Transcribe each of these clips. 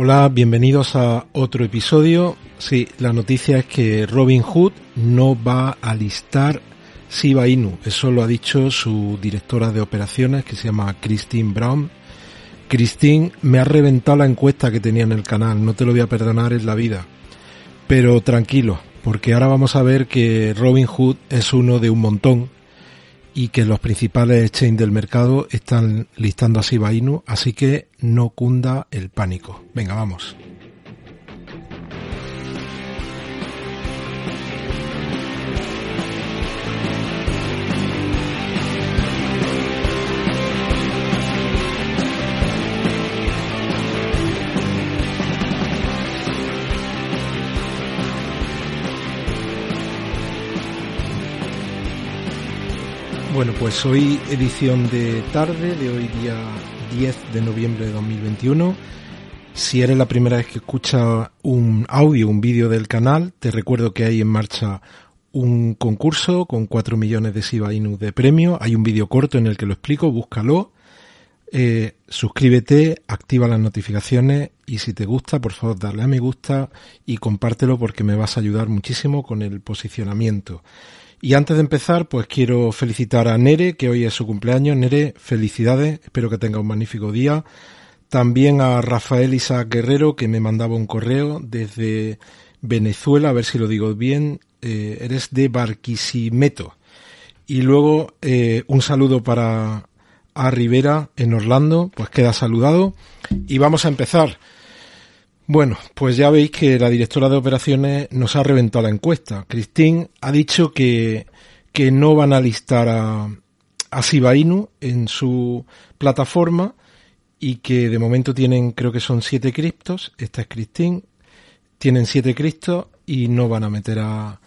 Hola, bienvenidos a otro episodio. Sí, la noticia es que Robin Hood no va a listar Shiba Inu. Eso lo ha dicho su directora de operaciones que se llama Christine Brown. Christine, me ha reventado la encuesta que tenía en el canal, no te lo voy a perdonar en la vida. Pero tranquilo, porque ahora vamos a ver que Robin Hood es uno de un montón y que los principales exchanges del mercado están listando a Shiba Inu, así que no cunda el pánico. Venga, vamos. Bueno, pues hoy edición de tarde, de hoy día 10 de noviembre de 2021. Si eres la primera vez que escucha un audio, un vídeo del canal, te recuerdo que hay en marcha un concurso con 4 millones de Shiba Inu de premio. Hay un vídeo corto en el que lo explico, búscalo. Eh, suscríbete, activa las notificaciones y si te gusta, por favor, dale a me gusta y compártelo porque me vas a ayudar muchísimo con el posicionamiento. Y antes de empezar, pues quiero felicitar a Nere, que hoy es su cumpleaños. Nere, felicidades, espero que tenga un magnífico día. También a Rafael Isaac Guerrero, que me mandaba un correo desde Venezuela, a ver si lo digo bien. Eh, eres de Barquisimeto. Y luego eh, un saludo para a Rivera en Orlando, pues queda saludado. Y vamos a empezar. Bueno, pues ya veis que la directora de operaciones nos ha reventado la encuesta. Christine ha dicho que, que no van a listar a, a Shiba Inu en su plataforma y que de momento tienen, creo que son siete criptos. Esta es Christine. Tienen siete criptos y no van a meter a,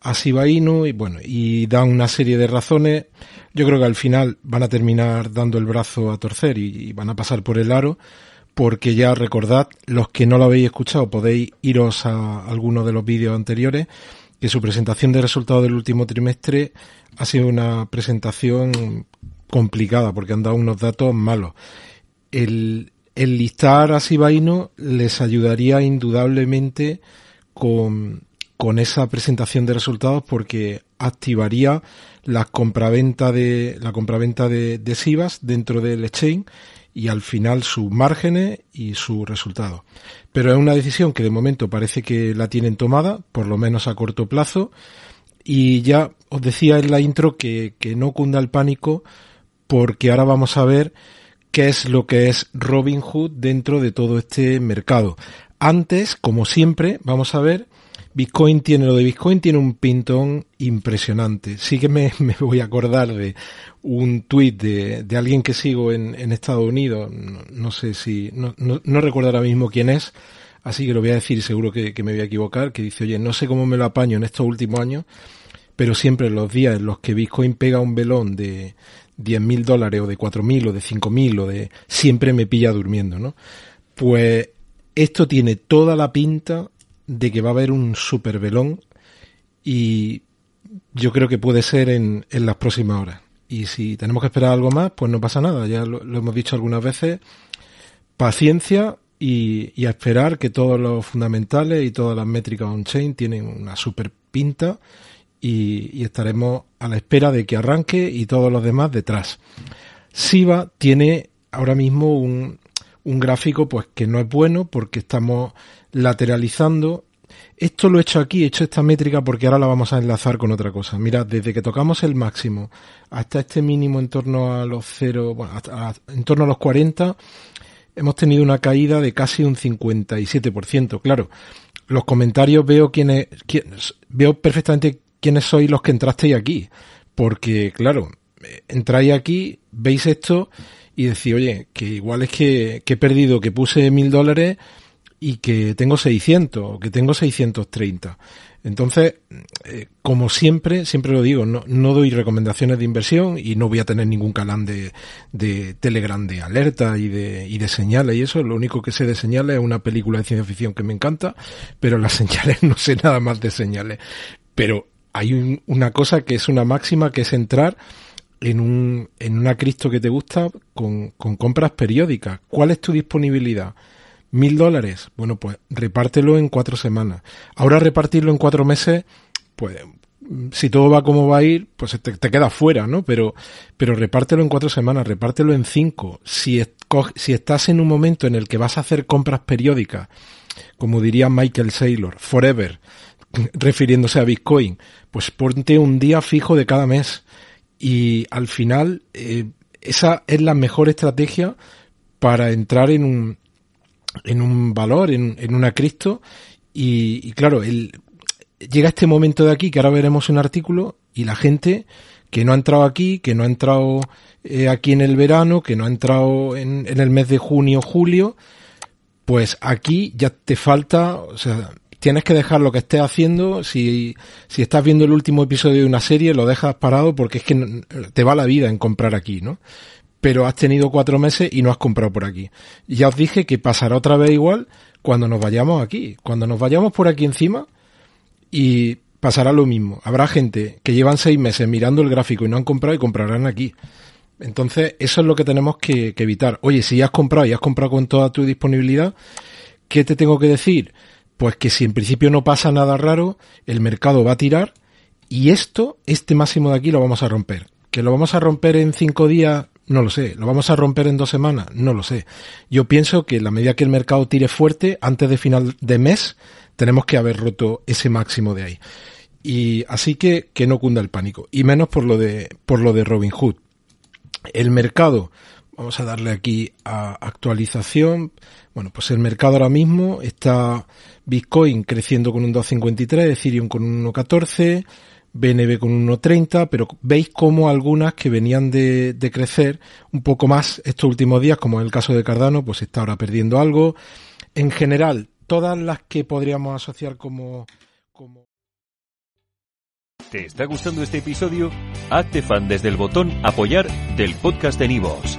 a Shiba Inu y bueno, y dan una serie de razones. Yo creo que al final van a terminar dando el brazo a torcer y van a pasar por el aro porque ya recordad, los que no lo habéis escuchado podéis iros a alguno de los vídeos anteriores, que su presentación de resultados del último trimestre ha sido una presentación complicada porque han dado unos datos malos. El, el listar a Sibaino les ayudaría indudablemente con, con esa presentación de resultados porque activaría la compraventa de la compraventa de, de Sivas dentro del exchange y al final sus márgenes y su resultado. Pero es una decisión que de momento parece que la tienen tomada, por lo menos a corto plazo, y ya os decía en la intro que, que no cunda el pánico porque ahora vamos a ver qué es lo que es Robin Hood dentro de todo este mercado. Antes, como siempre, vamos a ver Bitcoin tiene lo de Bitcoin, tiene un pintón impresionante. Sí que me, me voy a acordar de un tuit de, de, alguien que sigo en, en Estados Unidos, no, no sé si, no, no, no, recuerdo ahora mismo quién es, así que lo voy a decir y seguro que, que, me voy a equivocar, que dice, oye, no sé cómo me lo apaño en estos últimos años, pero siempre los días en los que Bitcoin pega un velón de 10 mil dólares o de 4 mil o de 5 mil o de, siempre me pilla durmiendo, ¿no? Pues esto tiene toda la pinta de que va a haber un super velón y yo creo que puede ser en, en, las próximas horas. Y si tenemos que esperar algo más, pues no pasa nada. Ya lo, hemos dicho algunas veces. Paciencia y, a esperar que todos los fundamentales y todas las métricas on-chain tienen una super pinta y, y, estaremos a la espera de que arranque y todos los demás detrás. Siva tiene ahora mismo un, un gráfico pues que no es bueno porque estamos lateralizando. Esto lo he hecho aquí, he hecho esta métrica porque ahora la vamos a enlazar con otra cosa. Mira, desde que tocamos el máximo hasta este mínimo en torno a los 0, bueno, hasta, en torno a los 40, hemos tenido una caída de casi un 57%. Claro, los comentarios veo quiénes, veo perfectamente quiénes sois los que entrasteis aquí. Porque, claro, entráis aquí, veis esto y decís, oye, que igual es que, que he perdido, que puse mil dólares y que tengo 600 que tengo 630. Entonces, eh, como siempre, siempre lo digo, no, no, doy recomendaciones de inversión y no voy a tener ningún canal de, de Telegram de alerta y de, y de señales y eso. Lo único que sé de señales es una película de ciencia ficción que me encanta, pero las señales no sé nada más de señales. Pero hay un, una cosa que es una máxima que es entrar en, un, en una Cristo que te gusta con, con compras periódicas. ¿Cuál es tu disponibilidad? mil dólares. Bueno, pues repártelo en cuatro semanas. Ahora repartirlo en cuatro meses, pues si todo va como va a ir, pues te, te queda fuera, ¿no? Pero, pero repártelo en cuatro semanas, repártelo en cinco. Si, si estás en un momento en el que vas a hacer compras periódicas, como diría Michael Saylor, forever, refiriéndose a Bitcoin, pues ponte un día fijo de cada mes. Y al final, eh, esa es la mejor estrategia para entrar en un, en un valor, en, en una cripto. Y, y claro, el, llega este momento de aquí, que ahora veremos un artículo, y la gente que no ha entrado aquí, que no ha entrado eh, aquí en el verano, que no ha entrado en, en el mes de junio, julio, pues aquí ya te falta, o sea, tienes que dejar lo que estés haciendo. Si, si estás viendo el último episodio de una serie, lo dejas parado porque es que te va la vida en comprar aquí, ¿no? Pero has tenido cuatro meses y no has comprado por aquí. Ya os dije que pasará otra vez igual cuando nos vayamos aquí. Cuando nos vayamos por aquí encima, y pasará lo mismo. Habrá gente que llevan seis meses mirando el gráfico y no han comprado y comprarán aquí. Entonces, eso es lo que tenemos que, evitar. Oye, si ya has comprado y has comprado con toda tu disponibilidad, ¿qué te tengo que decir? Pues que si en principio no pasa nada raro, el mercado va a tirar y esto, este máximo de aquí lo vamos a romper. ¿Que lo vamos a romper en cinco días? No lo sé. ¿Lo vamos a romper en dos semanas? No lo sé. Yo pienso que la medida que el mercado tire fuerte, antes de final de mes, tenemos que haber roto ese máximo de ahí. Y así que que no cunda el pánico. Y menos por lo de, por lo de Robin Hood. El mercado, vamos a darle aquí a actualización. Bueno, pues el mercado ahora mismo está Bitcoin creciendo con un 2.53, Ethereum con un 1.14, BNB con un 1.30, pero veis como algunas que venían de, de, crecer un poco más estos últimos días, como en el caso de Cardano, pues está ahora perdiendo algo. En general, todas las que podríamos asociar como, como... ¿Te está gustando este episodio? Hazte fan desde el botón apoyar del podcast de Nivos.